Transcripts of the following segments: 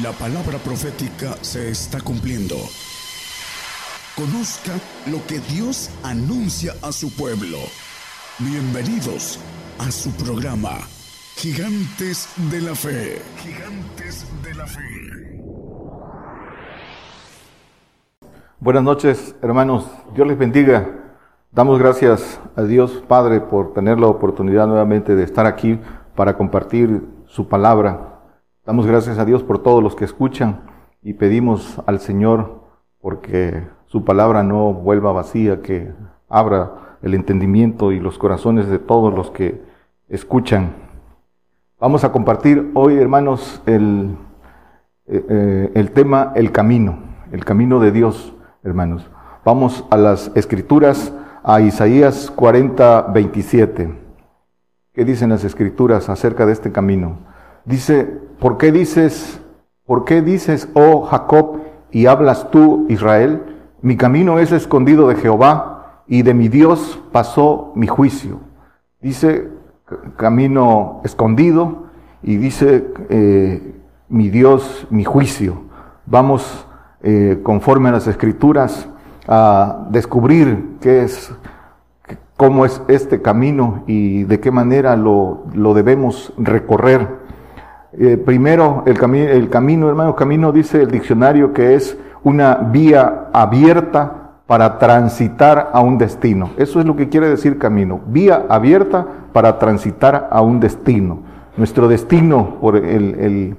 La palabra profética se está cumpliendo. Conozca lo que Dios anuncia a su pueblo. Bienvenidos a su programa, Gigantes de la Fe. Gigantes de la Fe. Buenas noches, hermanos. Dios les bendiga. Damos gracias a Dios Padre por tener la oportunidad nuevamente de estar aquí para compartir su palabra. Damos gracias a Dios por todos los que escuchan y pedimos al Señor porque su palabra no vuelva vacía, que abra el entendimiento y los corazones de todos los que escuchan. Vamos a compartir hoy, hermanos, el, eh, eh, el tema el camino, el camino de Dios, hermanos. Vamos a las escrituras, a Isaías 40, 27. ¿Qué dicen las escrituras acerca de este camino? Dice, ¿por qué dices, por qué dices, oh Jacob, y hablas tú, Israel? Mi camino es escondido de Jehová, y de mi Dios pasó mi juicio. Dice, camino escondido, y dice, eh, mi Dios, mi juicio. Vamos, eh, conforme a las escrituras, a descubrir qué es, cómo es este camino y de qué manera lo, lo debemos recorrer. Eh, primero, el, el camino, hermano, camino dice el diccionario que es una vía abierta para transitar a un destino. Eso es lo que quiere decir camino. Vía abierta para transitar a un destino. Nuestro destino por el,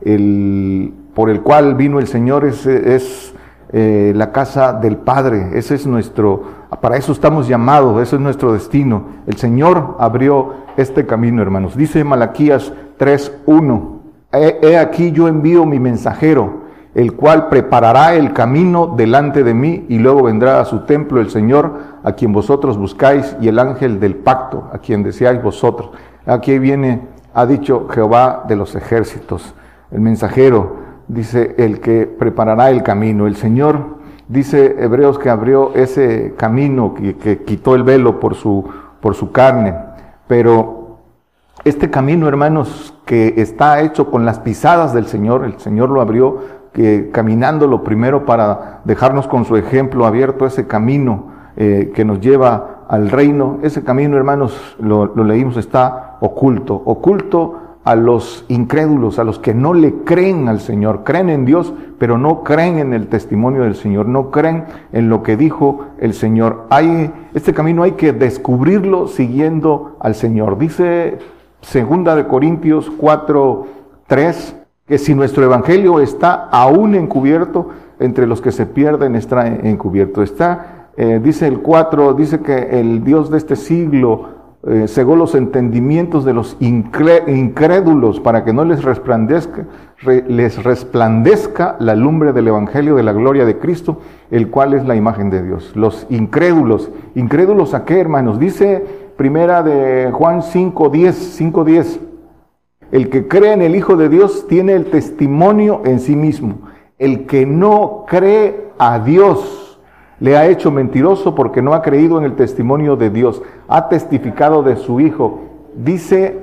el, por el cual vino el Señor es, es eh, la casa del Padre. Ese es nuestro, para eso estamos llamados, ese es nuestro destino. El Señor abrió este camino, hermanos. Dice Malaquías 3.1. He, aquí yo envío mi mensajero, el cual preparará el camino delante de mí y luego vendrá a su templo el Señor, a quien vosotros buscáis, y el ángel del pacto, a quien deseáis vosotros. Aquí viene, ha dicho Jehová de los ejércitos, el mensajero, dice, el que preparará el camino. El Señor, dice Hebreos, que abrió ese camino, que, que quitó el velo por su, por su carne, pero este camino, hermanos, que está hecho con las pisadas del Señor, el Señor lo abrió que, caminándolo primero para dejarnos con su ejemplo abierto ese camino eh, que nos lleva al reino. Ese camino, hermanos, lo, lo leímos, está oculto, oculto a los incrédulos, a los que no le creen al Señor, creen en Dios, pero no creen en el testimonio del Señor, no creen en lo que dijo el Señor. Hay, este camino hay que descubrirlo siguiendo al Señor. Dice Segunda de Corintios 4, 3, que si nuestro evangelio está aún encubierto, entre los que se pierden está encubierto. Está, eh, dice el 4, dice que el Dios de este siglo eh, cegó los entendimientos de los incrédulos para que no les resplandezca, les resplandezca la lumbre del evangelio de la gloria de Cristo, el cual es la imagen de Dios. Los incrédulos, incrédulos a qué hermanos? Dice Primera de Juan 5.10, 5.10. El que cree en el Hijo de Dios tiene el testimonio en sí mismo. El que no cree a Dios le ha hecho mentiroso porque no ha creído en el testimonio de Dios. Ha testificado de su Hijo. Dice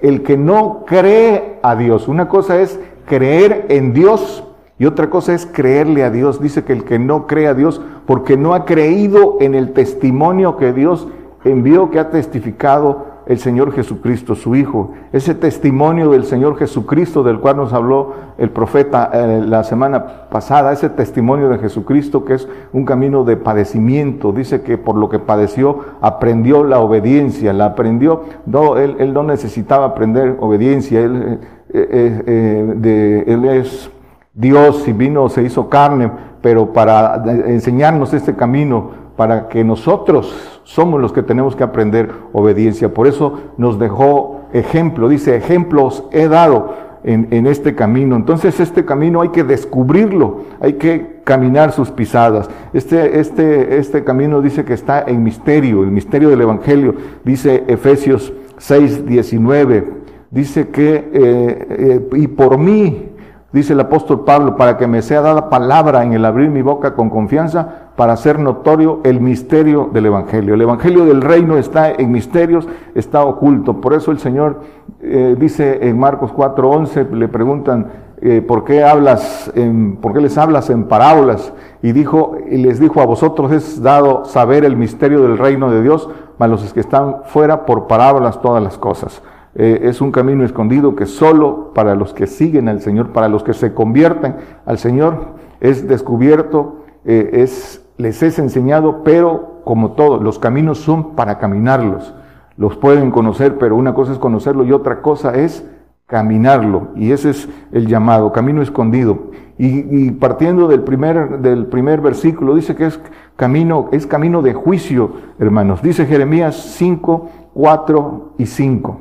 el que no cree a Dios. Una cosa es creer en Dios y otra cosa es creerle a Dios. Dice que el que no cree a Dios porque no ha creído en el testimonio que Dios envío que ha testificado el Señor Jesucristo, su Hijo. Ese testimonio del Señor Jesucristo del cual nos habló el profeta eh, la semana pasada, ese testimonio de Jesucristo que es un camino de padecimiento. Dice que por lo que padeció aprendió la obediencia, la aprendió. No, él, él no necesitaba aprender obediencia, él, eh, eh, de, él es Dios y vino, se hizo carne, pero para enseñarnos este camino para que nosotros somos los que tenemos que aprender obediencia. Por eso nos dejó ejemplo, dice, ejemplos he dado en, este camino. Entonces este camino hay que descubrirlo, hay que caminar sus pisadas. Este, este, este camino dice que está en misterio, el misterio del Evangelio, dice Efesios 6, 19, dice que, eh, eh, y por mí, dice el apóstol Pablo, para que me sea dada palabra en el abrir mi boca con confianza, para hacer notorio el misterio del Evangelio. El Evangelio del reino está en misterios, está oculto. Por eso el Señor eh, dice en Marcos 4:11, le preguntan, eh, ¿por qué hablas, en, por qué les hablas en parábolas? Y dijo, y les dijo, a vosotros es dado saber el misterio del reino de Dios, mas los que están fuera por parábolas todas las cosas. Eh, es un camino escondido que solo para los que siguen al Señor, para los que se convierten al Señor, es descubierto, es, les es enseñado, pero como todo, los caminos son para caminarlos. Los pueden conocer, pero una cosa es conocerlo y otra cosa es caminarlo. Y ese es el llamado, camino escondido. Y, partiendo del primer, del primer versículo, dice que es camino, es camino de juicio, hermanos. Dice Jeremías 5, 4 y 5.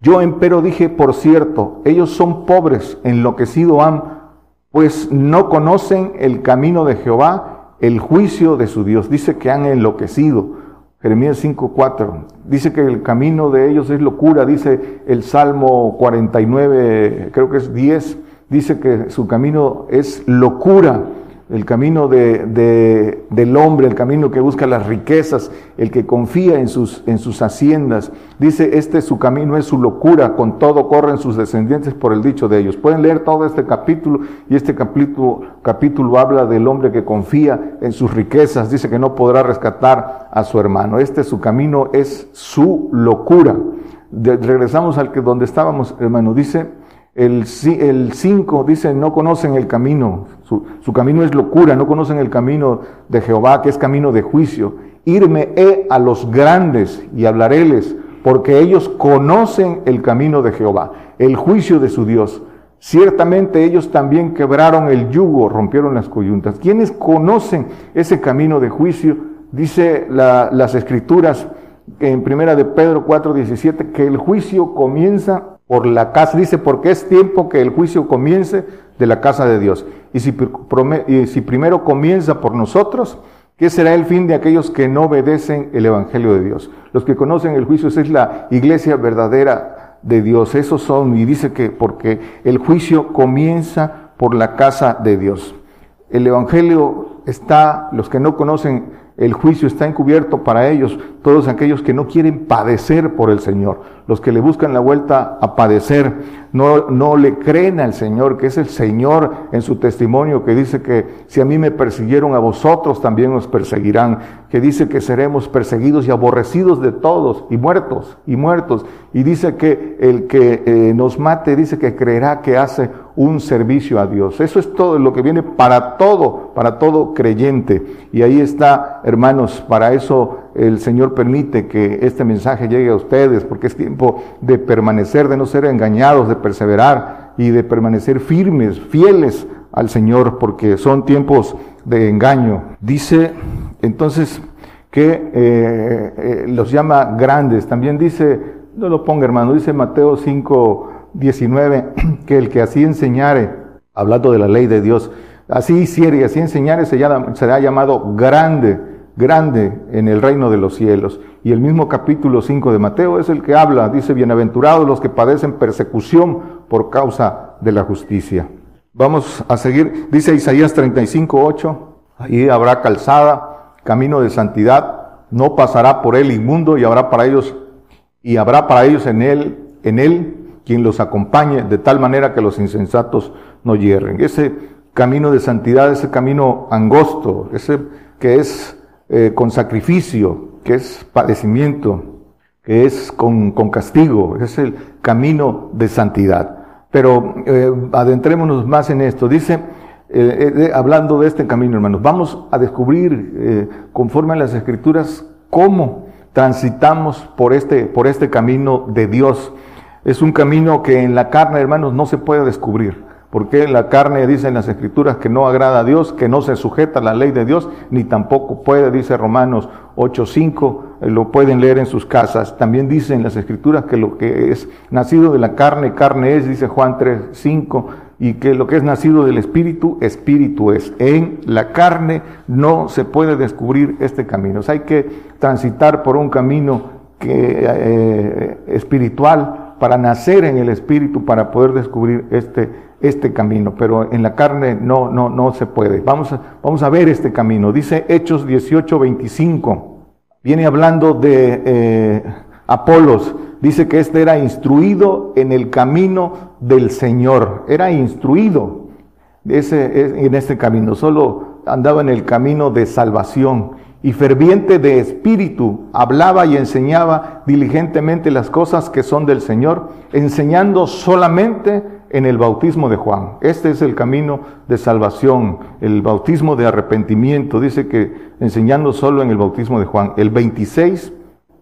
Yo empero dije, por cierto, ellos son pobres, enloquecido han, pues no conocen el camino de Jehová, el juicio de su Dios. Dice que han enloquecido. Jeremías 5:4. Dice que el camino de ellos es locura, dice el Salmo 49, creo que es 10, dice que su camino es locura el camino de, del hombre, el camino que busca las riquezas, el que confía en sus, en sus haciendas. Dice, este su camino es su locura, con todo corren sus descendientes por el dicho de ellos. Pueden leer todo este capítulo y este capítulo, capítulo habla del hombre que confía en sus riquezas, dice que no podrá rescatar a su hermano. Este su camino es su locura. regresamos al que donde estábamos, hermano, dice el 5 dice, no conocen el camino, su, camino es locura, no conocen el camino de Jehová, que es camino de juicio. Irme he a los grandes y hablaréles, porque ellos conocen el camino de Jehová, el juicio de su Dios. Ciertamente ellos también quebraron el yugo, rompieron las coyuntas. ¿Quiénes conocen ese camino de juicio? Dice las escrituras en primera de Pedro 4:17 que el juicio comienza por la casa, dice, porque es tiempo que el juicio comience de la casa de Dios. Y si, primero comienza por nosotros, ¿qué será el fin de aquellos que no obedecen el Evangelio de Dios? Los que conocen el juicio, esa es la iglesia verdadera de Dios, esos son, y dice que porque el juicio comienza por la casa de Dios. El Evangelio está, los que no conocen el juicio está encubierto para ellos, todos aquellos que no quieren padecer por el Señor, los que le buscan la vuelta a padecer, no, no le creen al Señor, que es el Señor en su testimonio, que dice que si a mí me persiguieron a vosotros, también os perseguirán, que dice que seremos perseguidos y aborrecidos de todos, y muertos, y muertos, y dice que el que eh, nos mate, dice que creerá que hace un servicio a Dios. Eso es todo lo que viene para todo, para todo creyente. Y ahí está, hermanos, para eso el Señor permite que este mensaje llegue a ustedes, porque es tiempo de permanecer, de no ser engañados, de perseverar y de permanecer firmes, fieles al Señor, porque son tiempos de engaño. Dice entonces que eh, eh, los llama grandes. También dice, no lo ponga hermano, dice Mateo 5, 19, que el que así enseñare, hablando de la ley de Dios, así hiciere y así enseñare, será llamado grande, grande en el reino de los cielos. Y el mismo capítulo 5 de Mateo es el que habla, dice, bienaventurados los que padecen persecución por causa de la justicia. Vamos a seguir, dice Isaías 35, 8, ahí habrá calzada, camino de santidad, no pasará por él inmundo y habrá para ellos, y habrá para ellos en él, en él quien los acompañe de tal manera que los insensatos no hierren. Ese camino de santidad, ese camino angosto, ese que es eh, con sacrificio, que es padecimiento, que es con, castigo, es el camino de santidad. Pero eh, adentrémonos más en esto. Dice, eh, hablando de este camino, hermanos, vamos a descubrir conforme a las escrituras cómo transitamos por este, por este camino de Dios es un camino que en la carne, hermanos, no se puede descubrir. Porque la carne dice en las escrituras que no agrada a Dios, que no se sujeta a la ley de Dios, ni tampoco puede, dice Romanos 8.5, eh, lo pueden leer en sus casas. También dice en las escrituras que lo que es nacido de la carne, carne es, dice Juan 3.5, y que lo que es nacido del Espíritu, Espíritu es. En la carne no se puede descubrir este camino. Hay que transitar por un camino que, eh, espiritual para nacer en el Espíritu, para poder descubrir este, este camino, pero en la carne no, no, no se puede. Vamos a, vamos a ver este camino. Dice Hechos 18, 25. Viene hablando de eh, Apolos. Dice que este era instruido en el camino del Señor, era instruido en este camino, solo andaba en el camino de salvación y ferviente de espíritu, hablaba y enseñaba diligentemente las cosas que son del Señor, enseñando solamente en el bautismo de Juan. Este es el camino de salvación, el bautismo de arrepentimiento. Dice que enseñando solo en el bautismo de Juan. El 26,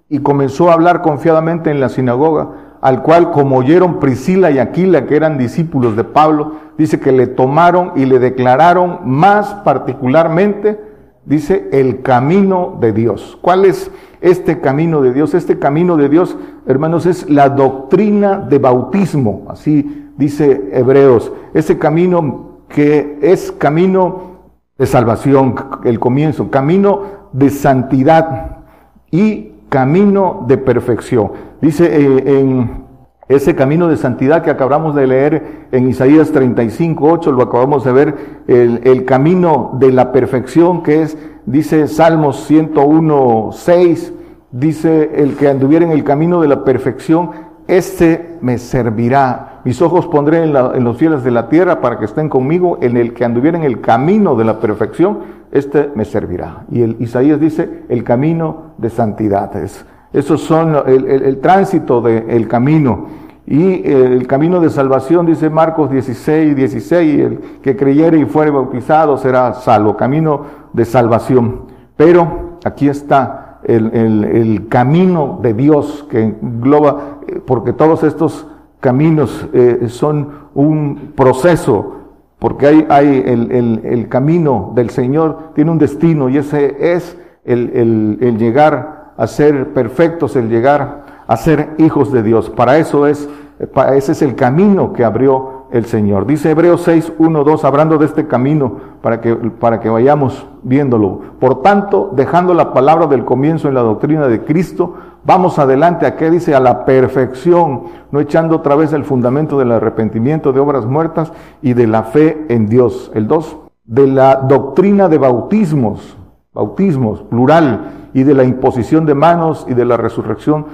y comenzó a hablar confiadamente en la sinagoga, al cual como oyeron Priscila y Aquila, que eran discípulos de Pablo, dice que le tomaron y le declararon más particularmente, dice, el camino de Dios. ¿Cuál es este camino de Dios? Este camino de Dios, hermanos, es la doctrina de bautismo, así dice Hebreos. Ese camino que es camino de salvación, el comienzo, camino de santidad y camino de perfección. Dice eh, en ese camino de santidad que acabamos de leer en Isaías 35, 8, lo acabamos de ver, el, el camino de la perfección que es, dice Salmos 101, 6, dice el que anduviera en el camino de la perfección, este me servirá. Mis ojos pondré en, los cielos de la tierra para que estén conmigo, en el que anduviera en el camino de la perfección, este me servirá. Y el, Isaías dice, el camino de santidad. esos son el, tránsito del camino. Y el camino de salvación, dice Marcos 16, 16, el que creyere y fuere bautizado será salvo. Camino de salvación. Pero aquí está el, camino de Dios que engloba, eh, porque todos estos caminos eh, son un proceso, porque hay, hay el, camino del Señor, tiene un destino y ese es el, llegar a ser perfectos, el llegar a ser hijos de Dios. Para eso es, ese es el camino que abrió el Señor. Dice Hebreos 6, 1, 2, hablando de este camino para que, para que vayamos viéndolo. Por tanto, dejando la palabra del comienzo en la doctrina de Cristo, vamos adelante a qué dice a la perfección, no echando otra vez el fundamento del arrepentimiento de obras muertas y de la fe en Dios. El 2, de la doctrina de bautismos, bautismos, plural, y de la imposición de manos y de la resurrección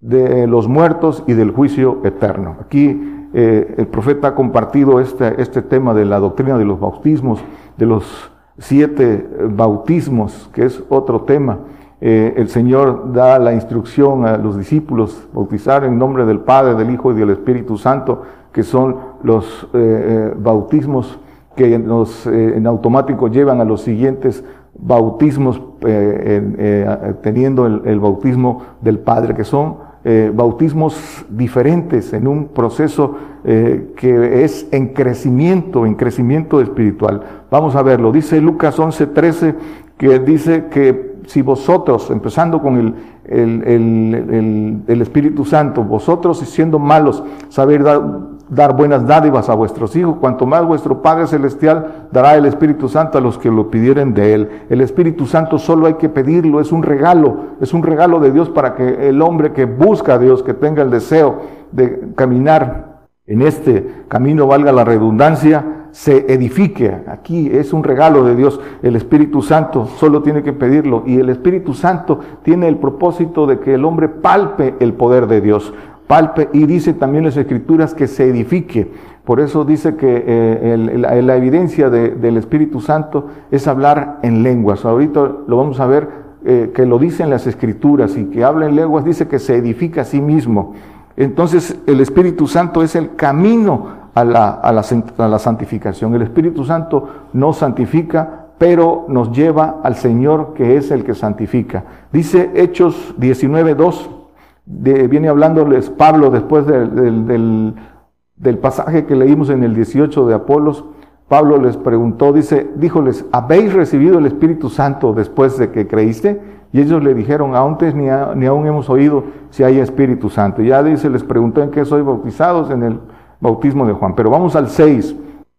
de los muertos y del juicio eterno. Aquí eh, el profeta ha compartido este, este tema de la doctrina de los bautismos, de los siete bautismos, que es otro tema. Eh, el Señor da la instrucción a los discípulos bautizar en nombre del Padre, del Hijo y del Espíritu Santo, que son los eh, bautismos que en automático llevan a los siguientes bautismos, teniendo el bautismo del Padre, que son eh, bautismos diferentes en un proceso eh, que es en crecimiento, en crecimiento espiritual. Vamos a verlo. Dice Lucas 11:13 que dice que si vosotros, empezando con el, el, el, Espíritu Santo, vosotros siendo malos, saber dar dar buenas dádivas a vuestros hijos, cuanto más vuestro Padre Celestial dará el Espíritu Santo a los que lo pidieren de Él. El Espíritu Santo solo hay que pedirlo, es un regalo, es un regalo de Dios para que el hombre que busca a Dios, que tenga el deseo de caminar en este camino, valga la redundancia, se edifique. Aquí es un regalo de Dios. El Espíritu Santo solo tiene que pedirlo. Y el Espíritu Santo tiene el propósito de que el hombre palpe el poder de Dios palpe y dice también las escrituras que se edifique. Por eso dice que eh, la, evidencia del Espíritu Santo es hablar en lenguas. Ahorita lo vamos a ver eh, que lo dicen las escrituras y que habla en lenguas, dice que se edifica a sí mismo. Entonces el Espíritu Santo es el camino a la, a la santificación. El Espíritu Santo no santifica, pero nos lleva al Señor que es el que santifica. Dice Hechos 19.2 viene hablándoles Pablo después del, pasaje que leímos en el 18 de Apolos. Pablo les preguntó, dice, díjoles, ¿habéis recibido el Espíritu Santo después de que creíste? Y ellos le dijeron, antes ni, aún hemos oído si hay Espíritu Santo. Ya dice, les preguntó en qué soy bautizados en el bautismo de Juan. Pero vamos al 6.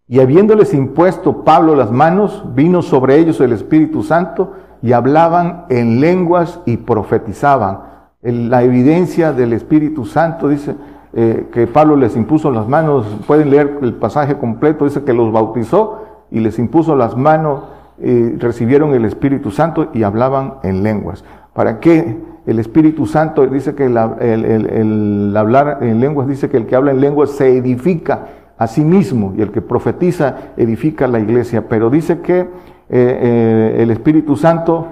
Y habiéndoles impuesto Pablo las manos, vino sobre ellos el Espíritu Santo y hablaban en lenguas y profetizaban la evidencia del Espíritu Santo, dice eh, que Pablo les impuso las manos, pueden leer el pasaje completo, dice que los bautizó y les impuso las manos, y recibieron el Espíritu Santo y hablaban en lenguas. ¿Para qué el Espíritu Santo dice que el, hablar en lenguas, dice que el que habla en lenguas se edifica a sí mismo y el que profetiza edifica la iglesia. Pero dice que eh, eh, el Espíritu Santo,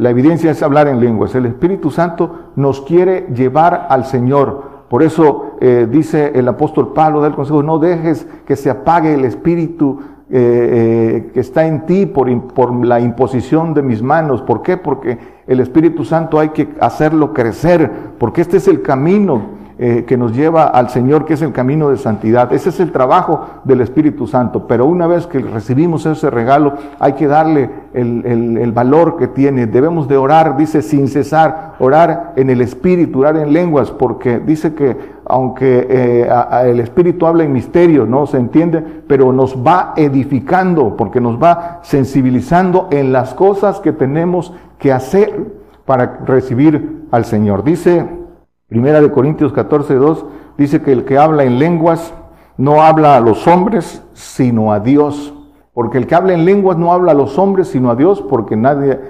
la evidencia es hablar en lenguas. El Espíritu Santo nos quiere llevar al Señor. Por eso eh, dice el apóstol Pablo del consejo, no dejes que se apague el Espíritu que está en ti por, por la imposición de mis manos. ¿Por qué? Porque el Espíritu Santo hay que hacerlo crecer, porque este es el camino eh, que nos lleva al Señor, que es el camino de santidad. Ese es el trabajo del Espíritu Santo. Pero una vez que recibimos ese regalo, hay que darle el, valor que tiene. Debemos de orar, dice, sin cesar, orar en el Espíritu, orar en lenguas, porque dice que aunque eh, el Espíritu habla en misterio, no se entiende, pero nos va edificando, porque nos va sensibilizando en las cosas que tenemos que hacer para recibir al Señor. Dice Primera de Corintios 14, 2 dice que el que habla en lenguas no habla a los hombres, sino a Dios. Porque el que habla en lenguas no habla a los hombres, sino a Dios, porque nadie,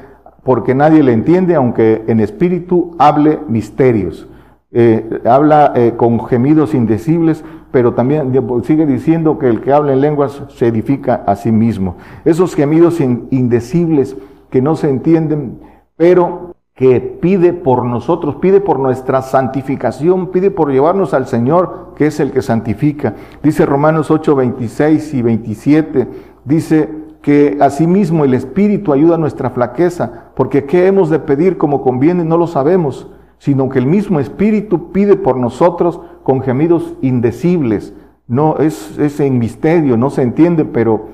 porque nadie le entiende, aunque en espíritu hable misterios. Eh, habla eh, con gemidos indecibles, pero también sigue diciendo que el que habla en lenguas se edifica a sí mismo. Esos gemidos indecibles que no se entienden, pero que pide por nosotros, pide por nuestra santificación, pide por llevarnos al Señor, que es el que santifica. Dice Romanos 8, 26 y 27, dice que asimismo el Espíritu ayuda a nuestra flaqueza, porque qué hemos de pedir como conviene no lo sabemos, sino que el mismo Espíritu pide por nosotros con gemidos indecibles. No, es, es en misterio, no se entiende, pero,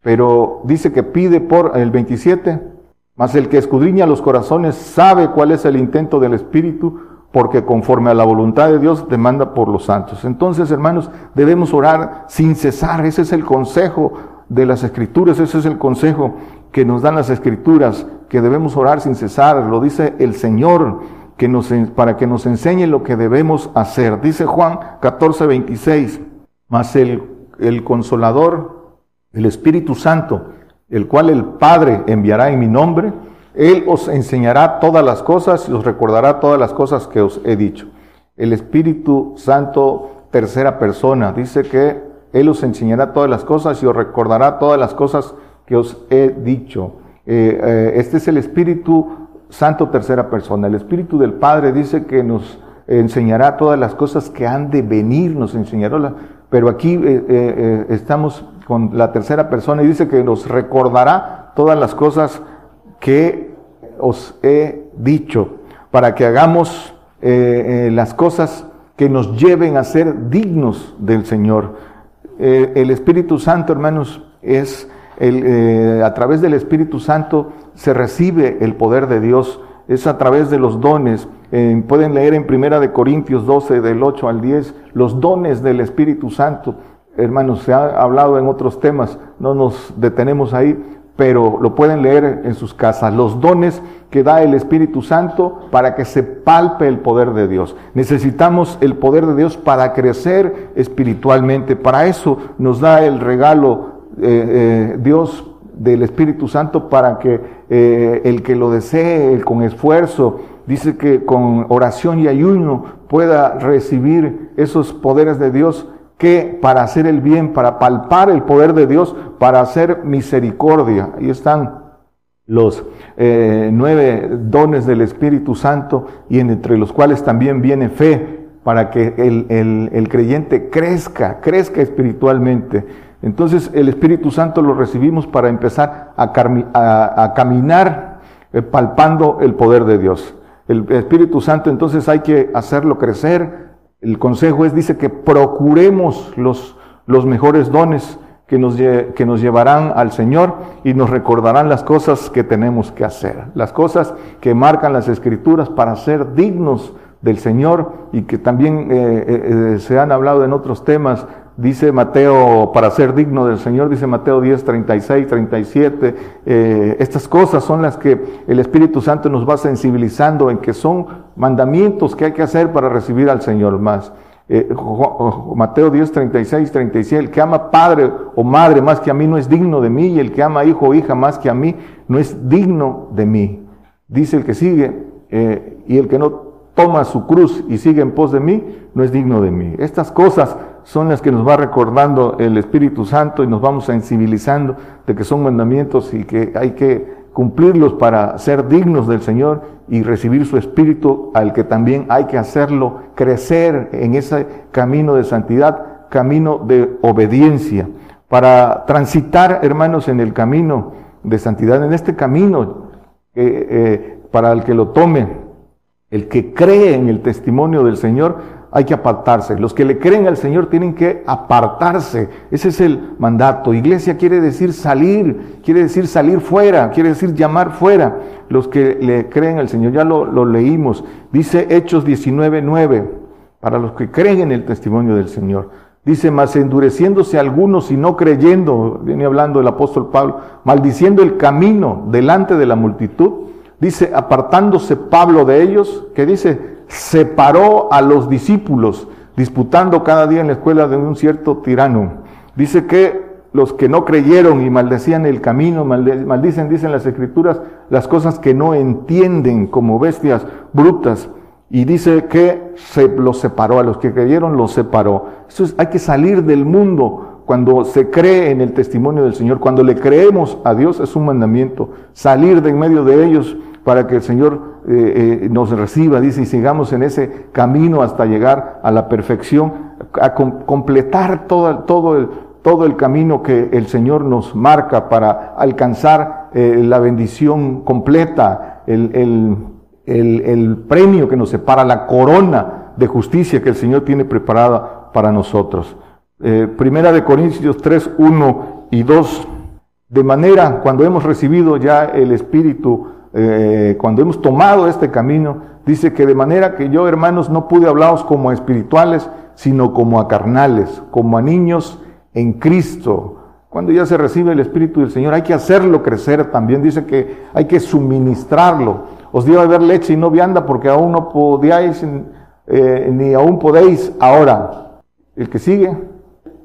pero dice que pide por el 27, mas el que escudriña los corazones sabe cuál es el intento del Espíritu, porque conforme a la voluntad de Dios demanda por los santos. Entonces, hermanos, debemos orar sin cesar. Ese es el consejo de las Escrituras, ese es el consejo que nos dan las Escrituras, que debemos orar sin cesar. Lo dice el Señor, que nos, para que nos enseñe lo que debemos hacer. Dice Juan 14, 26, mas el, el consolador, el Espíritu Santo, el cual el Padre enviará en mi nombre. Él os enseñará todas las cosas y os recordará todas las cosas que os he dicho. El Espíritu Santo, tercera persona, dice que Él os enseñará todas las cosas y os recordará todas las cosas que os he dicho. Eh, eh, este es el Espíritu Santo, tercera persona. El Espíritu del Padre dice que nos enseñará todas las cosas que han de venir, nos enseñará. Pero aquí eh, estamos con la tercera persona y dice que nos recordará todas las cosas que os he dicho, para que hagamos eh, eh, las cosas que nos lleven a ser dignos del Señor. Eh, el Espíritu Santo, hermanos, es el, a través del Espíritu Santo se recibe el poder de Dios, es a través de los dones. pueden leer en Primera de Corintios 12, del 8 al 10, los dones del Espíritu Santo hermanos, se ha hablado en otros temas, no nos detenemos ahí, pero lo pueden leer en sus casas. Los dones que da el Espíritu Santo para que se palpe el poder de Dios. Necesitamos el poder de Dios para crecer espiritualmente. Para eso nos da el regalo eh, eh, Dios del Espíritu Santo para que eh, el que lo desee con esfuerzo, dice que con oración y ayuno pueda recibir esos poderes de Dios que para hacer el bien, para palpar el poder de Dios, para hacer misericordia. Ahí están los eh, nueve dones del Espíritu Santo y entre los cuales también viene fe para que el, creyente crezca, crezca espiritualmente. Entonces el Espíritu Santo lo recibimos para empezar a, caminar eh, palpando el poder de Dios. El Espíritu Santo entonces hay que hacerlo crecer, el consejo es, dice que procuremos los, los mejores dones que nos, que nos llevarán al Señor y nos recordarán las cosas que tenemos que hacer, las cosas que marcan las escrituras para ser dignos del Señor y que también eh, eh, eh, se han hablado en otros temas Dice Mateo, para ser digno del Señor, dice Mateo 10, 36, 37. estas cosas son las que el Espíritu Santo nos va sensibilizando en que son mandamientos que hay que hacer para recibir al Señor más. Eh, Mateo 10, 36, 37. El que ama padre o madre más que a mí no es digno de mí, y el que ama hijo o hija más que a mí no es digno de mí. Dice el que sigue, eh, y el que no toma su cruz y sigue en pos de mí, no es digno de mí. Estas cosas son las que nos va recordando el Espíritu Santo y nos vamos sensibilizando de que son mandamientos y que hay que cumplirlos para ser dignos del Señor y recibir su Espíritu, al que también hay que hacerlo crecer en ese camino de santidad, camino de obediencia. Para transitar, hermanos, en el camino de santidad, en este camino, eh, eh, para el que lo tome, el que cree en el testimonio del Señor, hay que apartarse. Los que le creen al Señor tienen que apartarse. Ese es el mandato. Iglesia quiere decir salir, quiere decir salir fuera, quiere decir llamar fuera. Los que le creen al Señor, ya lo, leímos. Dice Hechos 19:9, para los que creen en el testimonio del Señor. Dice, mas endureciéndose algunos y no creyendo, viene hablando el apóstol Pablo, maldiciendo el camino delante de la multitud. Dice, apartándose Pablo de ellos, que dice, separó a los discípulos, disputando cada día en la escuela de un cierto tirano. Dice que los que no creyeron y maldecían el camino, maldicen, dicen las escrituras, las cosas que no entienden como bestias brutas. Y dice que se los separó, a los que creyeron los separó. Eso es, hay que salir del mundo cuando se cree en el testimonio del Señor, cuando le creemos a Dios es un mandamiento, salir de en medio de ellos para que el Señor eh, eh, nos reciba, dice, y sigamos en ese camino hasta llegar a la perfección, a completar todo, todo, el, todo el camino que el Señor nos marca para alcanzar eh, la bendición completa, el, el, el, premio que nos separa, la corona de justicia que el Señor tiene preparada para nosotros. primera de Corintios 3, 1 y 2. De manera, cuando hemos recibido ya el Espíritu, eh, cuando hemos tomado este camino, dice que de manera que yo, hermanos, no pude hablaros como a espirituales, sino como a carnales, como a niños en Cristo. Cuando ya se recibe el Espíritu del Señor, hay que hacerlo crecer también. Dice que hay que suministrarlo. Os dio a beber leche y no vianda porque aún no podíais, eh, ni aún podéis ahora. El que sigue,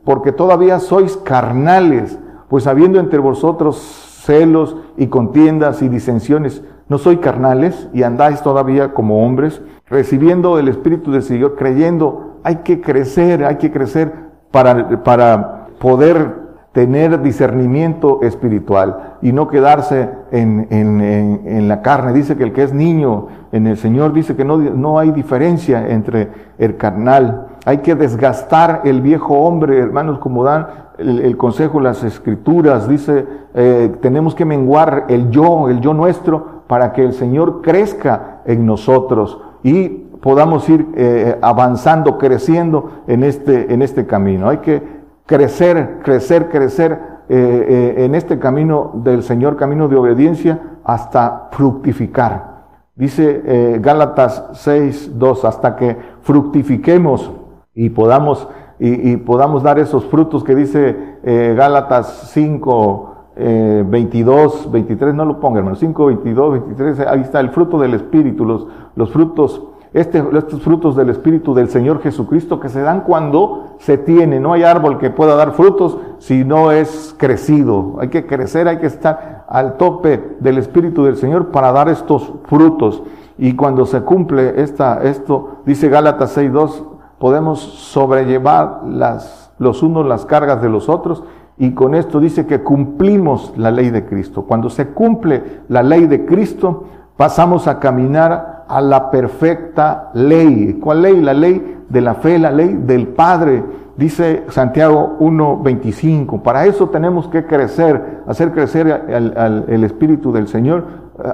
porque todavía sois carnales, pues habiendo entre vosotros celos y contiendas y disensiones. ¿No soy carnales y andáis todavía como hombres, recibiendo el Espíritu del Señor, creyendo? Hay que crecer, hay que crecer para, para poder tener discernimiento espiritual y no quedarse en, en, en, la carne. Dice que el que es niño en el Señor dice que no, no hay diferencia entre el carnal. Hay que desgastar el viejo hombre, hermanos, como dan el, consejo las escrituras. Dice, eh, tenemos que menguar el yo, el yo nuestro, para que el Señor crezca en nosotros y podamos ir eh, avanzando, creciendo en este, en este camino. Hay que crecer, crecer, crecer eh, en este camino del Señor, camino de obediencia, hasta fructificar. Dice Gálatas 6, 2, hasta que fructifiquemos y podamos, y, podamos dar esos frutos que dice Gálatas 5, 22, 23, no lo ponga hermano, 5, 22, 23, ahí está el fruto del Espíritu, los, los frutos este, estos frutos del Espíritu del Señor Jesucristo que se dan cuando se tiene. No hay árbol que pueda dar frutos si no es crecido. Hay que crecer, hay que estar al tope del Espíritu del Señor para dar estos frutos. Y cuando se cumple esta, esto, dice Gálatas 6.2, podemos sobrellevar las, los unos las cargas de los otros y con esto dice que cumplimos la ley de Cristo. Cuando se cumple la ley de Cristo, pasamos a caminar a la perfecta ley. ¿Cuál ley? La ley de la fe, la ley del Padre. Dice Santiago 1.25. Para eso tenemos que crecer, hacer crecer el Espíritu del Señor,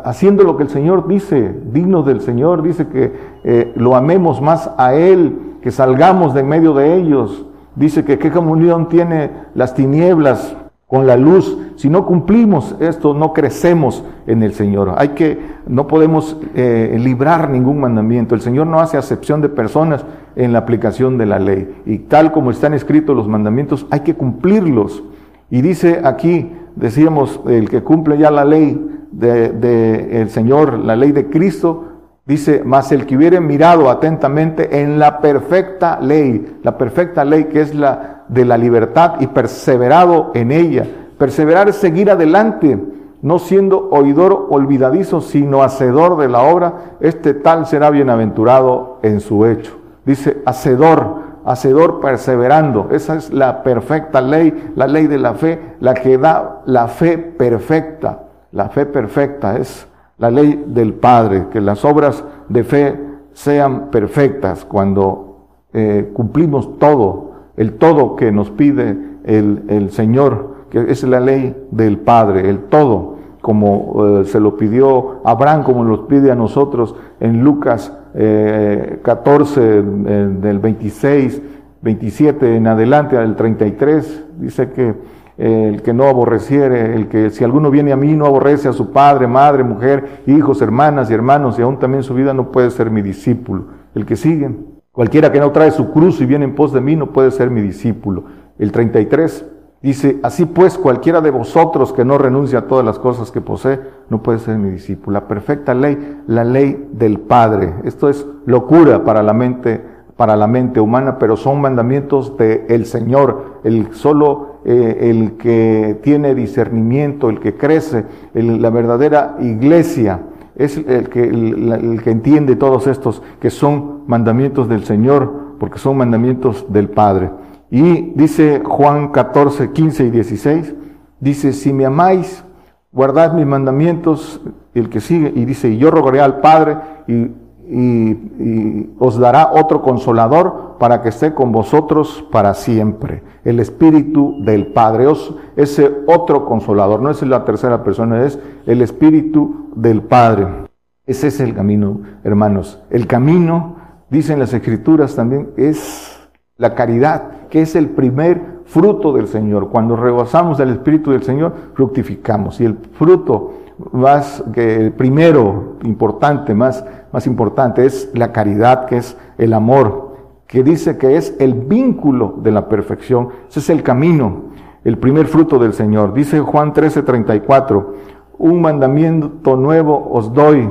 haciendo lo que el Señor dice, dignos del Señor. Dice que eh, lo amemos más a Él, que salgamos de medio de ellos. Dice que qué comunión tiene las tinieblas con la luz. Si no cumplimos esto, no crecemos en el Señor. Hay que, no podemos eh, librar ningún mandamiento. El Señor no hace acepción de personas en la aplicación de la ley. Y tal como están escritos los mandamientos, hay que cumplirlos. Y dice aquí, decíamos, el que cumple ya la ley del de, el Señor, la ley de Cristo, Dice, más el que hubiere mirado atentamente en la perfecta ley, la perfecta ley que es la de la libertad y perseverado en ella. Perseverar es seguir adelante no siendo oidor olvidadizo, sino hacedor de la obra, este tal será bienaventurado en su hecho. Dice, hacedor, hacedor perseverando. Esa es la perfecta ley, la ley de la fe, la que da la fe perfecta. La fe perfecta es la ley del Padre, que las obras de fe sean perfectas cuando eh, cumplimos todo, el todo que nos pide el, el Señor que es la ley del Padre, el todo, como eh, se lo pidió Abraham, como nos pide a nosotros en Lucas 14, eh, eh, del 26, 27 en adelante al 33, dice que el que no aborreciere, el que si alguno viene a mí no aborrece a su padre, madre, mujer, hijos, hermanas y hermanos, y aún también su vida no puede ser mi discípulo. El que sigue, cualquiera que no trae su cruz y viene en pos de mí no puede ser mi discípulo. El 33, Dice, así pues cualquiera de vosotros que no renuncia a todas las cosas que posee, no puede ser mi discípulo. La perfecta ley, la ley del Padre. Esto es locura para la mente, para la mente humana, pero son mandamientos del Señor. El solo eh, el que tiene discernimiento, el que crece, la verdadera iglesia, es el que, entiende todos estos que son mandamientos del Señor, porque son mandamientos del Padre. Y dice Juan 14, 15 y 16, dice, si me amáis, guardad mis mandamientos, el que sigue, y dice, yo rogaré al Padre y, os dará otro consolador para que esté con vosotros para siempre. El Espíritu del Padre, ese otro consolador, no es la tercera persona, es el Espíritu del Padre. Ese es el camino, hermanos. El camino, dicen las Escrituras también, es la caridad, que es el primer fruto del Señor. Cuando rebasamos del Espíritu del Señor, fructificamos. Y el fruto más que el primero importante, más, más importante, es la caridad, que es el amor, que dice que es el vínculo de la perfección. Ese es el camino, el primer fruto del Señor. Dice Juan 13:34, un mandamiento nuevo os doy,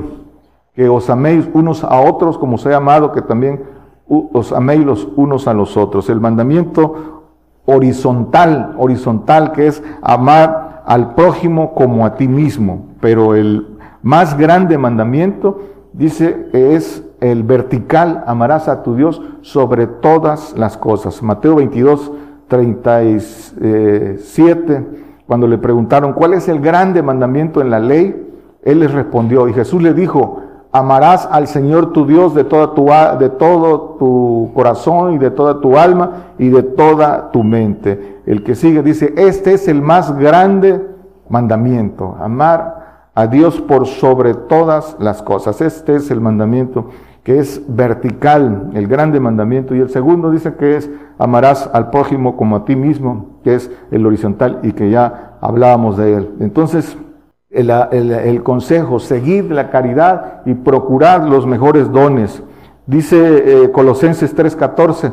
que os améis unos a otros como se ha amado, que también os améis los unos a los otros. El mandamiento horizontal, horizontal que es amar al prójimo como a ti mismo. Pero el más grande mandamiento dice que es el vertical, amarás a tu Dios sobre todas las cosas. Mateo 22, 37, cuando le preguntaron cuál es el grande mandamiento en la ley, él les respondió y Jesús le dijo, amarás al Señor tu Dios de, toda tu, de todo tu corazón y de toda tu alma y de toda tu mente. El que sigue dice, este es el más grande mandamiento, amar a Dios por sobre todas las cosas. Este es el mandamiento que es vertical, el grande mandamiento. Y el segundo dice que es amarás al prójimo como a ti mismo, que es el horizontal y que ya hablábamos de él. Entonces, el, consejo, seguir la caridad y procurar los mejores dones. Dice eh, Colosenses 3:14,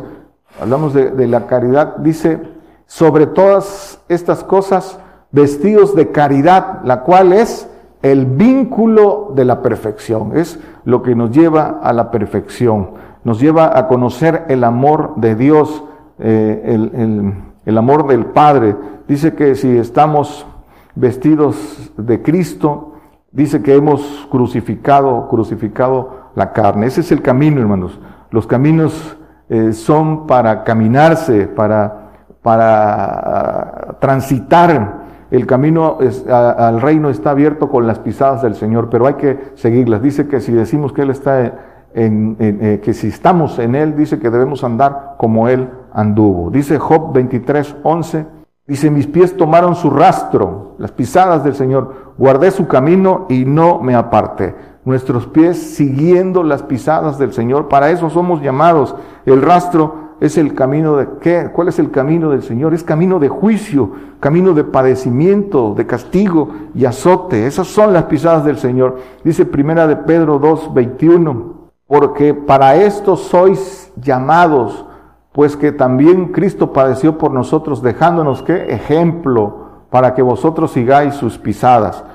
hablamos de, de la caridad, dice, sobre todas estas cosas, vestidos de caridad, la cual es el vínculo de la perfección, es lo que nos lleva a la perfección, nos lleva a conocer el amor de Dios, eh, el, el amor del Padre. Dice que si estamos vestidos de Cristo, dice que hemos crucificado, crucificado la carne. Ese es el camino, hermanos. Los caminos eh, son para caminarse, para, para uh, transitar. El camino al reino está abierto con las pisadas del Señor, pero hay que seguirlas. Dice que si decimos que Él está en, eh, que si estamos en Él, dice que debemos andar como Él anduvo. Dice Job 23, 11, Dice, mis pies tomaron su rastro, las pisadas del Señor, guardé su camino y no me aparté. Nuestros pies siguiendo las pisadas del Señor, para eso somos llamados. El rastro es el camino de qué? ¿Cuál es el camino del Señor? Es camino de juicio, camino de padecimiento, de castigo y azote. Esas son las pisadas del Señor. Dice primera de Pedro 2, 21, porque para esto sois llamados pues que también Cristo padeció por nosotros, dejándonos qué ejemplo para que vosotros sigáis sus pisadas.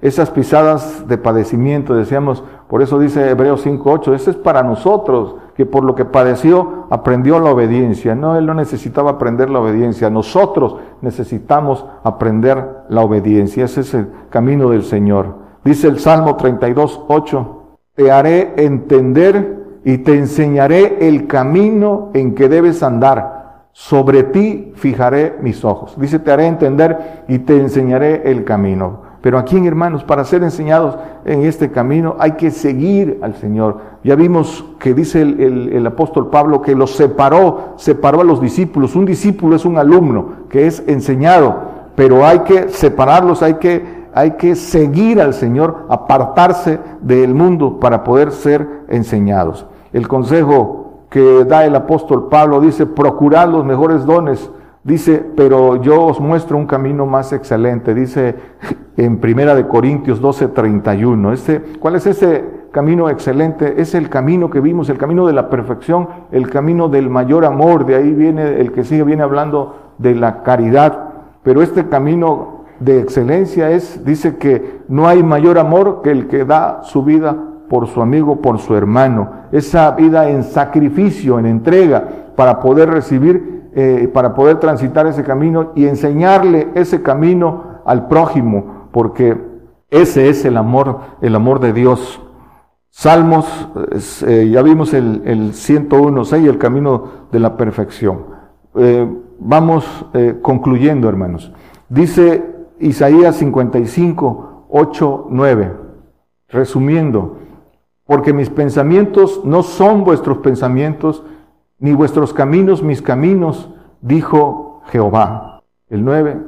Esas pisadas de padecimiento, decíamos, Por eso dice Hebreos 5.8, ese es para nosotros, que por lo que padeció aprendió la obediencia. No, él no necesitaba aprender la obediencia, nosotros necesitamos aprender la obediencia. Ese es el camino del Señor. Dice el Salmo 32.8, te haré entender y te enseñaré el camino en que debes andar. Sobre ti fijaré mis ojos. Dice, te haré entender y te enseñaré el camino. Pero aquí, hermanos, para ser enseñados en este camino hay que seguir al Señor. Ya vimos que dice el, apóstol Pablo que los separó, separó a los discípulos. Un discípulo es un alumno que es enseñado, pero hay que separarlos, hay que, hay que seguir al Señor, apartarse del mundo para poder ser enseñados. El consejo que da el apóstol Pablo dice, procurad los mejores dones Dice, pero yo os muestro un camino más excelente. Dice en Primera de Corintios 12:31. Este, ¿Cuál es ese camino excelente? Es el camino que vimos, el camino de la perfección, el camino del mayor amor. De ahí viene el que sigue, viene hablando de la caridad. Pero este camino de excelencia es, dice que no hay mayor amor que el que da su vida por su amigo, por su hermano. Esa vida en sacrificio, en entrega, para poder recibir eh, para poder transitar ese camino y enseñarle ese camino al prójimo, porque ese es el amor, el amor de Dios. Salmos, eh, ya vimos el, el 101.6, el camino de la perfección. Eh, vamos concluyendo, hermanos. Dice Isaías 55, 8, 9, resumiendo, porque mis pensamientos no son vuestros pensamientos, ni vuestros caminos mis caminos, dijo Jehová. El 9,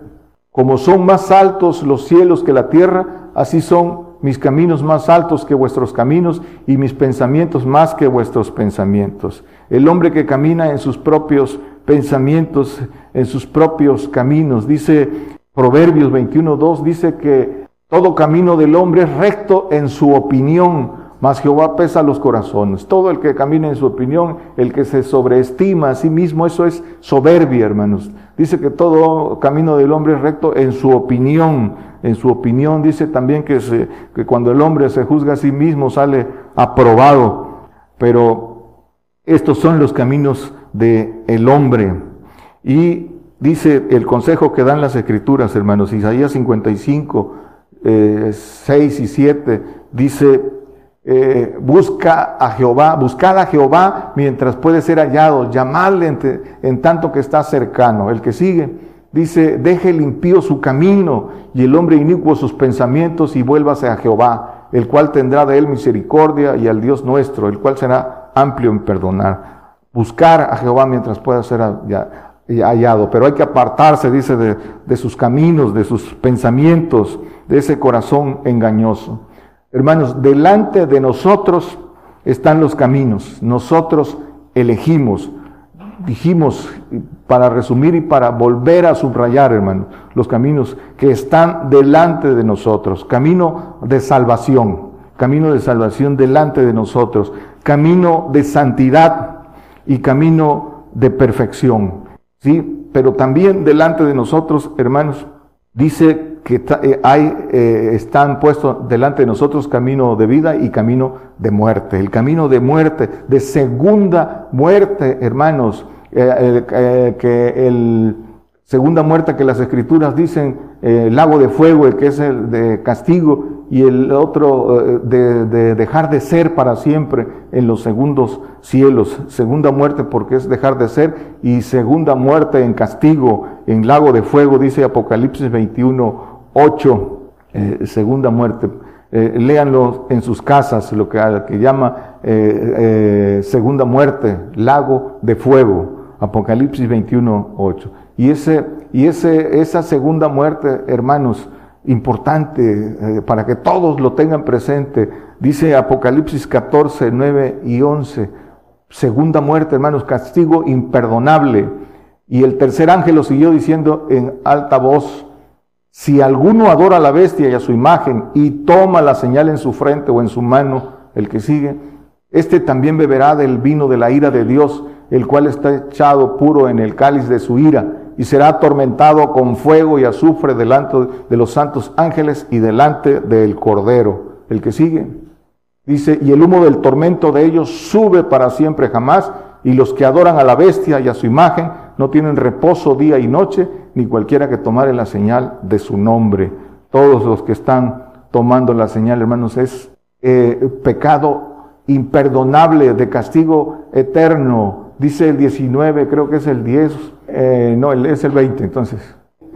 como son más altos los cielos que la tierra, así son mis caminos más altos que vuestros caminos y mis pensamientos más que vuestros pensamientos. El hombre que camina en sus propios pensamientos, en sus propios caminos, dice Proverbios 21.2, dice que todo camino del hombre es recto en su opinión, mas Jehová pesa los corazones. Todo el que camina en su opinión, el que se sobreestima a sí mismo, eso es soberbia, hermanos. Dice que todo camino del hombre es recto en su opinión. En su opinión dice también que, que cuando el hombre se juzga a sí mismo sale aprobado. Pero estos son los caminos del el hombre. Y dice el consejo que dan las escrituras, hermanos, Isaías 55, 6 eh, y 7, dice, eh, busca a Jehová, buscad a Jehová mientras puede ser hallado, llamadle en, tanto que está cercano. El que sigue dice, deje el impío su camino y el hombre inicuo sus pensamientos y vuélvase a Jehová, el cual tendrá de él misericordia y al Dios nuestro, el cual será amplio en perdonar. Buscar a Jehová mientras pueda ser hallado, pero hay que apartarse, dice, de, de sus caminos, de sus pensamientos, de ese corazón engañoso. Hermanos, delante de nosotros están los caminos. Nosotros elegimos, dijimos, para resumir y para volver a subrayar, hermanos, los caminos que están delante de nosotros. Camino de salvación, camino de salvación delante de nosotros. Camino de santidad y camino de perfección. ¿Sí? Pero también delante de nosotros, hermanos, dice que eh, hay, eh, están puestos delante de nosotros camino de vida y camino de muerte. El camino de muerte, de segunda muerte, hermanos, eh, que el segunda muerte que las escrituras dicen, el lago de fuego, el que es el de castigo, y el otro de, de, dejar de ser para siempre en los segundos cielos. Segunda muerte porque es dejar de ser, y segunda muerte en castigo, en lago de fuego, dice Apocalipsis 21, 8, eh, segunda muerte. Eh, léanlo en sus casas, lo que, que llama eh, segunda muerte, lago de fuego, Apocalipsis 21, 8. Y, ese, y ese, esa segunda muerte, hermanos, importante para que todos lo tengan presente, dice Apocalipsis 14, 9 y 11, segunda muerte, hermanos, castigo imperdonable. Y el tercer ángel lo siguió diciendo en alta voz, si alguno adora a la bestia y a su imagen y toma la señal en su frente o en su mano, el que sigue, este también beberá del vino de la ira de Dios, el cual está echado puro en el cáliz de su ira, y será atormentado con fuego y azufre delante de los santos ángeles y delante del Cordero. El que sigue, Dice, y el humo del tormento de ellos sube para siempre jamás, y los que adoran a la bestia y a su imagen no tienen reposo día y noche, ni cualquiera que tomare la señal de su nombre. Todos los que están tomando la señal, hermanos, es eh, pecado imperdonable de castigo eterno. Dice el 19, creo que es el 10, eh, no, es el 20 entonces.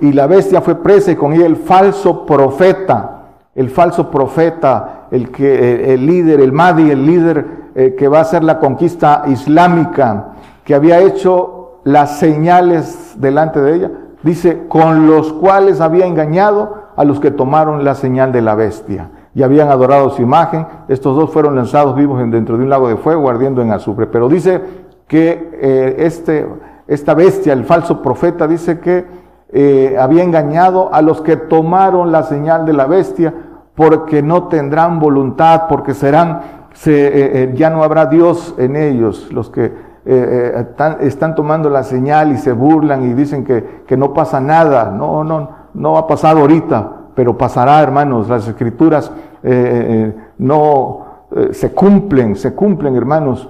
Y la bestia fue presa y con ella el falso profeta, el falso profeta, el, que, el líder, el Mahdi, el líder eh, que va a hacer la conquista islámica, que había hecho las señales delante de ella, dice, con los cuales había engañado a los que tomaron la señal de la bestia y habían adorado su imagen. Estos dos fueron lanzados vivos dentro de un lago de fuego ardiendo en azufre. Pero dice que eh, este, esta bestia, el falso profeta, dice que eh, había engañado a los que tomaron la señal de la bestia porque no tendrán voluntad, porque serán, se, eh, ya no habrá Dios en ellos, los que están, están, tomando la señal y se burlan y dicen que, que no pasa nada. No, no, no ha pasado ahorita, pero pasará, hermanos. Las escrituras eh, eh, no eh, se cumplen, se cumplen, hermanos.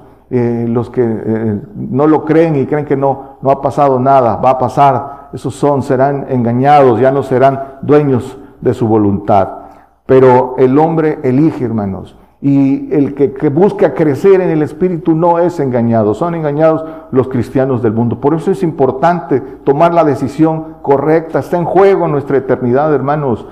Los que no lo creen y creen que no, no ha pasado nada, va a pasar. Esos son, serán engañados, ya no serán dueños de su voluntad. Pero el hombre elige, hermanos. Y el que, que, busca crecer en el Espíritu no es engañado, son engañados los cristianos del mundo. Por eso es importante tomar la decisión correcta, está en juego nuestra eternidad, hermanos.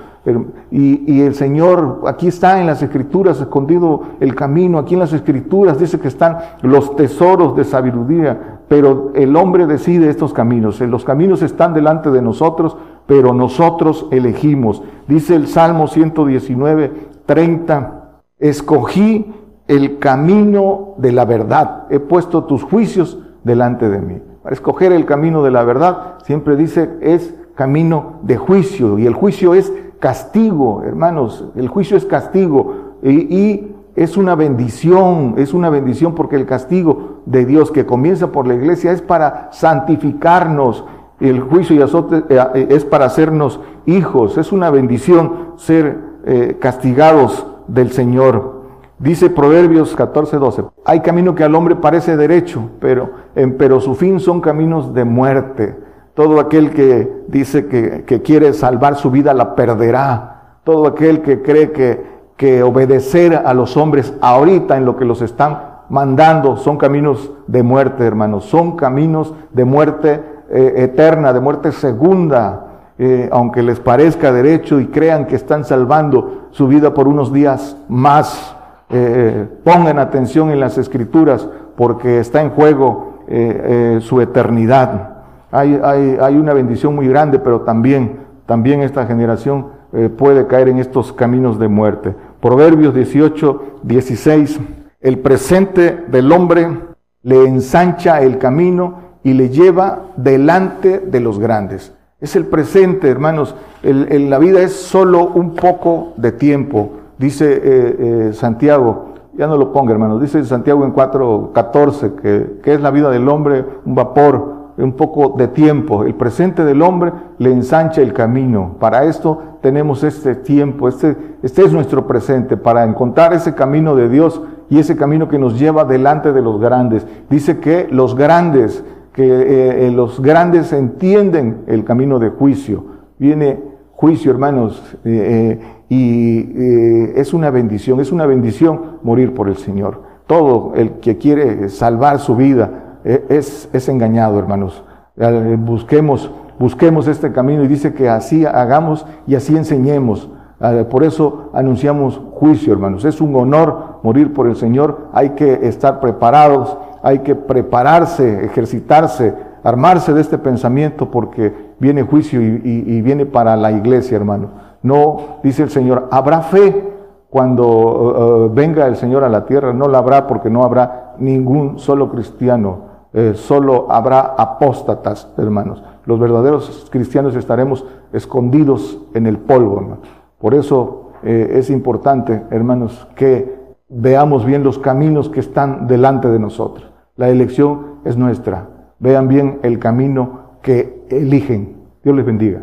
Y, el Señor, aquí está en las escrituras, escondido el camino, aquí en las escrituras dice que están los tesoros de sabiduría, pero el hombre decide estos caminos, los caminos están delante de nosotros, pero nosotros elegimos. Dice el Salmo 119, 30 escogí el camino de la verdad, he puesto tus juicios delante de mí. Para escoger el camino de la verdad, siempre dice, es camino de juicio, y el juicio es castigo, hermanos, el juicio es castigo, y, es una bendición, es una bendición porque el castigo de Dios que comienza por la iglesia es para santificarnos, el juicio y azote eh, es para hacernos hijos, es una bendición ser eh, castigados del Señor. Dice Proverbios 14, 12, hay camino que al hombre parece derecho, pero, pero su fin son caminos de muerte. Todo aquel que dice que, que quiere salvar su vida la perderá. Todo aquel que cree que, que obedecer a los hombres ahorita en lo que los están mandando son caminos de muerte, hermanos. Son caminos de muerte eh, eterna, de muerte segunda. Eh, aunque les parezca derecho y crean que están salvando su vida por unos días más, eh, pongan atención en las escrituras porque está en juego su eternidad. Hay, hay, una bendición muy grande, pero también, también esta generación puede caer en estos caminos de muerte. Proverbios 18, 16. El presente del hombre le ensancha el camino y le lleva delante de los grandes. Es el presente, hermanos. la vida es solo un poco de tiempo, dice eh, eh, Santiago. Ya no lo ponga, hermanos. Dice Santiago en 4.14 que, que es la vida del hombre un vapor, un poco de tiempo. El presente del hombre le ensancha el camino. Para esto tenemos este tiempo, este, este es nuestro presente, para encontrar ese camino de Dios y ese camino que nos lleva delante de los grandes. Dice que los grandes que eh, eh, los grandes entienden el camino de juicio. Viene juicio, hermanos, eh, y es una bendición, es una bendición morir por el Señor. Todo el que quiere salvar su vida es, es engañado, hermanos. Busquemos, busquemos este camino y dice que así hagamos y así enseñemos. Por eso anunciamos juicio, hermanos. Es un honor morir por el Señor. Hay que estar preparados hay que prepararse, ejercitarse, armarse de este pensamiento porque viene juicio y, viene para la iglesia, hermano. No, dice el Señor, habrá fe cuando uh, uh, venga el Señor a la tierra, no la habrá porque no habrá ningún solo cristiano, eh, solo habrá apóstatas, hermanos. Los verdaderos cristianos estaremos escondidos en el polvo, hermano. Por eso eh, es importante, hermanos, que veamos bien los caminos que están delante de nosotros. La elección es nuestra. Vean bien el camino que eligen. Dios les bendiga.